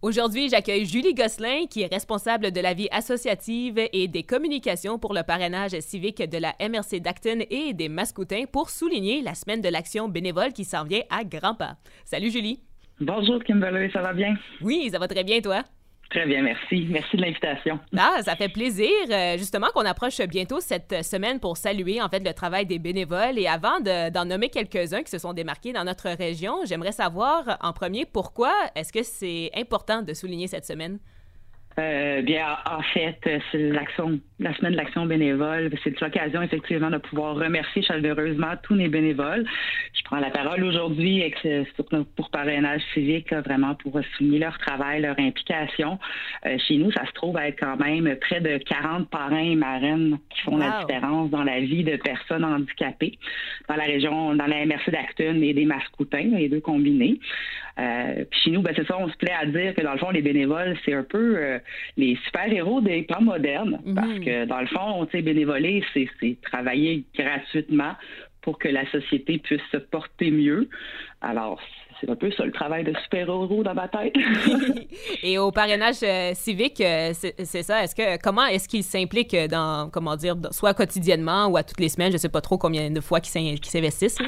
Aujourd'hui, j'accueille Julie Gosselin, qui est responsable de la vie associative et des communications pour le parrainage civique de la MRC d'Acton et des Mascoutins pour souligner la semaine de l'action bénévole qui s'en vient à grands pas. Salut Julie. Bonjour Kimberly, ça va bien? Oui, ça va très bien, toi? Très bien, merci. Merci de l'invitation. Ah, ça fait plaisir, euh, justement, qu'on approche bientôt cette semaine pour saluer, en fait, le travail des bénévoles. Et avant d'en nommer quelques-uns qui se sont démarqués dans notre région, j'aimerais savoir, en premier, pourquoi est-ce que c'est important de souligner cette semaine? Euh, bien, en fait, c'est l'action, la semaine de l'action bénévole. C'est l'occasion, effectivement, de pouvoir remercier chaleureusement tous les bénévoles. Je prends la parole aujourd'hui pour parrainage civique, vraiment pour souligner leur travail, leur implication. Euh, chez nous, ça se trouve être quand même près de 40 parrains et marraines qui font la différence dans la vie de personnes handicapées dans la région, dans la MRC d'Acton et des Mascoutins, les deux combinés. Euh, puis chez nous, ben, c'est ça, on se plaît à dire que dans le fond, les bénévoles, c'est un peu euh, les super-héros des temps modernes. Mhm. Parce que dans le fond, tu sais, bénévoler, c'est travailler gratuitement pour que la société puisse se porter mieux. Alors, c'est un peu ça le travail de super-héros dans ma tête. Et au parrainage euh, civique, c'est ça. Est-ce que comment est-ce qu'ils s'impliquent dans comment dire soit quotidiennement ou à toutes les semaines, je sais pas trop combien de fois qu'ils s'investissent.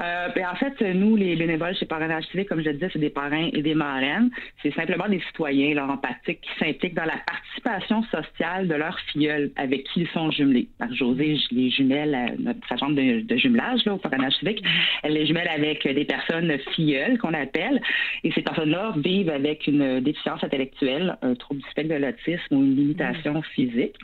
Euh, ben, en fait, nous, les bénévoles chez Parrainage Civique, comme je le disais, c'est des parrains et des marraines. C'est simplement des citoyens là, empathiques qui s'impliquent dans la participation sociale de leurs filleuls avec qui ils sont jumelés. José, les jumelles, euh, notre sa chambre de, jumelage là, au Parrainage Civique, elle les jumelle avec des personnes filleules qu'on appelle. Et ces personnes-là vivent avec une déficience intellectuelle, un trouble du spectre de l'autisme ou une limitation mmh. physique.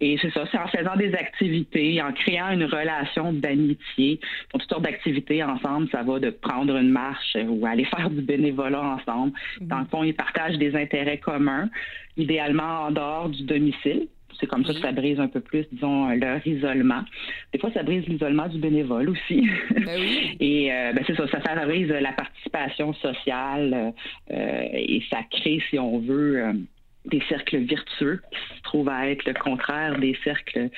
Et c'est ça, c'est en faisant des activités, en créant une relation d'amitié, pour toutes sortes d'activités ensemble, ça va de prendre une marche ou aller faire du bénévolat ensemble. Mhm. Dans le fond, ils partagent des intérêts communs, idéalement en dehors du domicile. C'est comme ça que ça brise un peu plus, disons, leur isolement. Des fois, ça brise l'isolement du bénévole aussi. Ben et euh, ben, c'est ça, ça favorise la participation sociale euh, et ça crée, si on veut, euh, des cercles vertueux qui se trouvent à être le contraire des cercles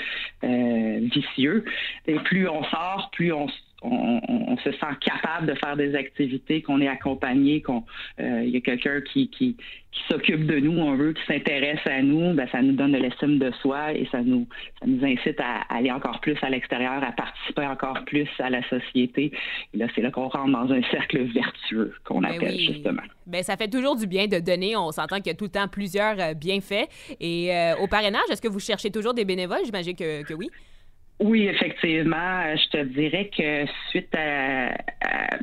euh, vicieux. Et plus on sort, plus on on, se sent capable de faire des activités, qu'on est accompagné, qu'on euh, il y a quelqu'un qui, qui, qui s'occupe de nous, on veut, qui s'intéresse à nous, ben, ça nous donne de l'estime de soi et ça nous, ça nous incite à aller encore plus à l'extérieur, à participer encore plus à la société. Et là, c'est là qu'on rentre dans un cercle vertueux qu'on ben appelle justement. Ben, ça fait toujours du bien de donner. On s'entend qu'il y a tout le temps plusieurs euh, bienfaits. Et euh, au parrainage, est-ce que vous cherchez toujours des bénévoles? J'imagine que, que oui. Oui, effectivement. Je te dirais que suite à,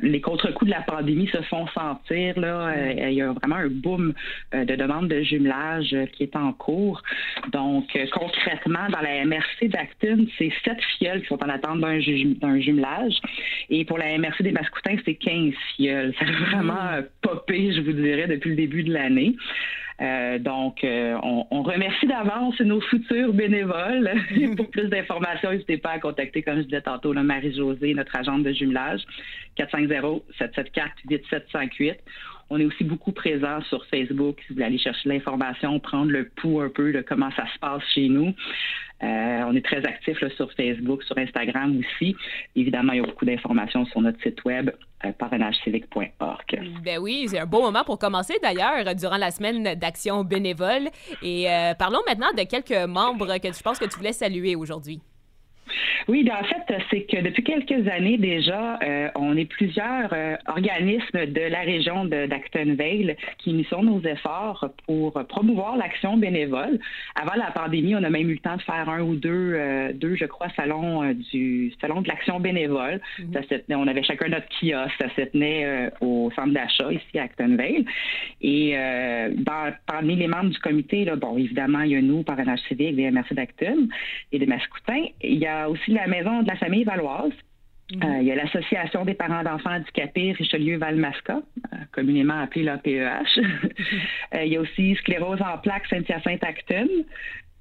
les contre-coups de la pandémie se font sentir, là, euh, il y a vraiment un boom euh, de demandes de jumelage euh, qui est en cours. Donc, concrètement, dans la MRC d'Acton, c'est sept fioles qui sont en attente d'un, jumelage. Et pour la MRC des Mascoutins, c'est 15 fioles. Ça a vraiment popé, je vous dirais, depuis le début de l'année. Euh, donc, euh, on, remercie d'avance nos futurs bénévoles. Pour plus d'informations, n'hésitez pas à contacter, comme je disais tantôt, Marie-Josée, notre agente de jumelage, 450-774-8758. On est aussi beaucoup présent sur Facebook si vous voulez aller chercher l'information, prendre le pouls un peu de comment ça se passe chez nous. Euh, on est très actifs sur Facebook, sur Instagram aussi. Évidemment, il y a beaucoup d'informations sur notre site web euh, parrainagecivique.org. Ben oui, c'est un beau moment pour commencer d'ailleurs durant la semaine d'action bénévole. Et euh, parlons maintenant de quelques membres que je pense que tu voulais saluer aujourd'hui. Oui, bien, en fait, c'est que depuis quelques années déjà, euh, on est plusieurs euh, organismes de la région d'Acton Vale qui unissons nos efforts pour promouvoir l'action bénévole. Avant la pandémie, on a même eu le temps de faire un ou deux, euh, deux je crois, salons du salon de l'action bénévole. Mhm. ça se tenait, on avait chacun notre kiosque. Ça se tenait au centre d'achat ici à Acton Vale. Et dans, parmi les membres du comité, là, bon, évidemment, il y a nous, Parrainage civique, des MRC d'Acton et des Mascoutins. Il y a aussi la maison de la famille valoise. Mhm. Euh, il y a l'Association des parents d'enfants handicapés Richelieu-Valmasca, euh, communément appelée l'APEH. Euh, il y a aussi Sclérose en plaques Saint-Hyacinthe-Acton.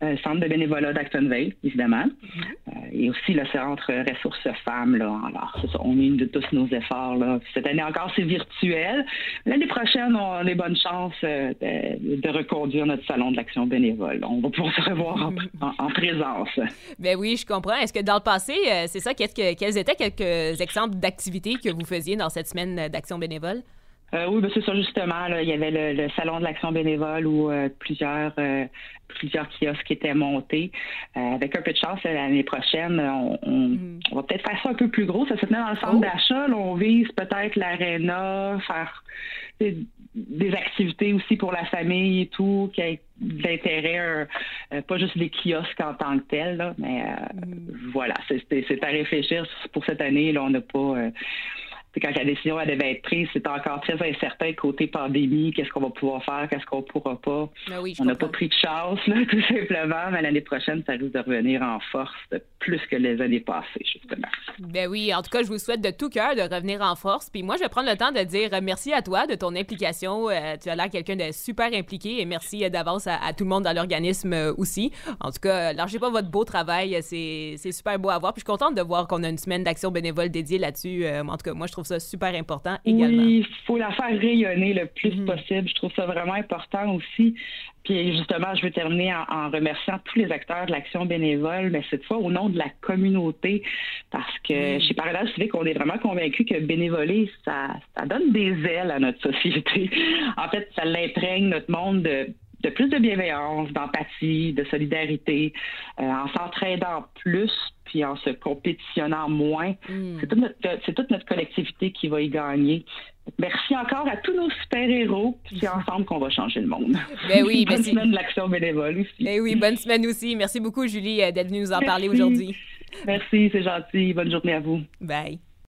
Euh, centre de bénévolat d'Actonville, évidemment. Mhm. Euh, et aussi le centre ressources femmes. Là. Alors, ça, on unit de tous nos efforts. Là. Cette année encore, c'est virtuel. L'année prochaine, on a les bonnes chances euh, de, reconduire notre salon de l'action bénévole. On va pouvoir se revoir en, présence. Ben oui, je comprends. Est-ce que dans le passé, c'est ça, que, quels étaient quelques exemples d'activités que vous faisiez dans cette semaine d'action bénévole? Euh, oui, ben c'est ça justement. il y avait le, salon de l'action bénévole où euh, plusieurs euh, plusieurs kiosques étaient montés. avec un peu de chance, l'année prochaine, mm. on, va peut-être faire ça un peu plus gros. Ça se tenait dans le centre oh. d'achat. On vise peut-être l'aréna, faire des activités aussi pour la famille et tout, qui a de l'intérêt, pas juste les kiosques en tant que tels, mais mm. voilà, c'est à réfléchir pour cette année. Là, on n'a pas quand la décision elle devait être prise, c'était encore très incertain côté pandémie, qu'est-ce qu'on va pouvoir faire, qu'est-ce qu'on pourra pas. Ben on n'a pas pris de chance, tout simplement, mais l'année prochaine, ça risque de revenir en force plus que les années passées, justement. Ben oui, en tout cas, je vous souhaite de tout cœur de revenir en force. Puis moi, je vais prendre le temps de dire merci à toi de ton implication. Euh, tu as l'air quelqu'un de super impliqué et merci d'avance à, tout le monde dans l'organisme euh, aussi. En tout cas, lâchez pas votre beau travail, c'est super beau à voir. Puis je suis contente de voir qu'on a une semaine d'action bénévole dédiée là-dessus. Euh, en tout cas, moi, je trouve ça super important également. Oui, il faut la faire rayonner le plus mhm. possible. Je trouve ça vraiment important aussi. Puis justement, je veux terminer en, remerciant tous les acteurs de l'action bénévole, mais cette fois au nom de la communauté, parce que chez Paradise Civique, on est vraiment convaincus que bénévoler, ça, ça donne des ailes à notre société. En fait, ça l'imprègne notre monde de de plus de bienveillance, d'empathie, de solidarité, euh, en s'entraidant plus, puis en se compétitionnant moins. Hmm. C'est, toute notre, toute notre collectivité qui va y gagner. Merci encore à tous nos super-héros, puis c'est ensemble qu'on va changer le monde. Ben oui, bonne semaine de l'action bénévole aussi. Ben oui, bonne semaine aussi. Merci beaucoup, Julie, euh, d'être venue nous en parler aujourd'hui. Merci, c'est gentil. Bonne journée à vous. Bye.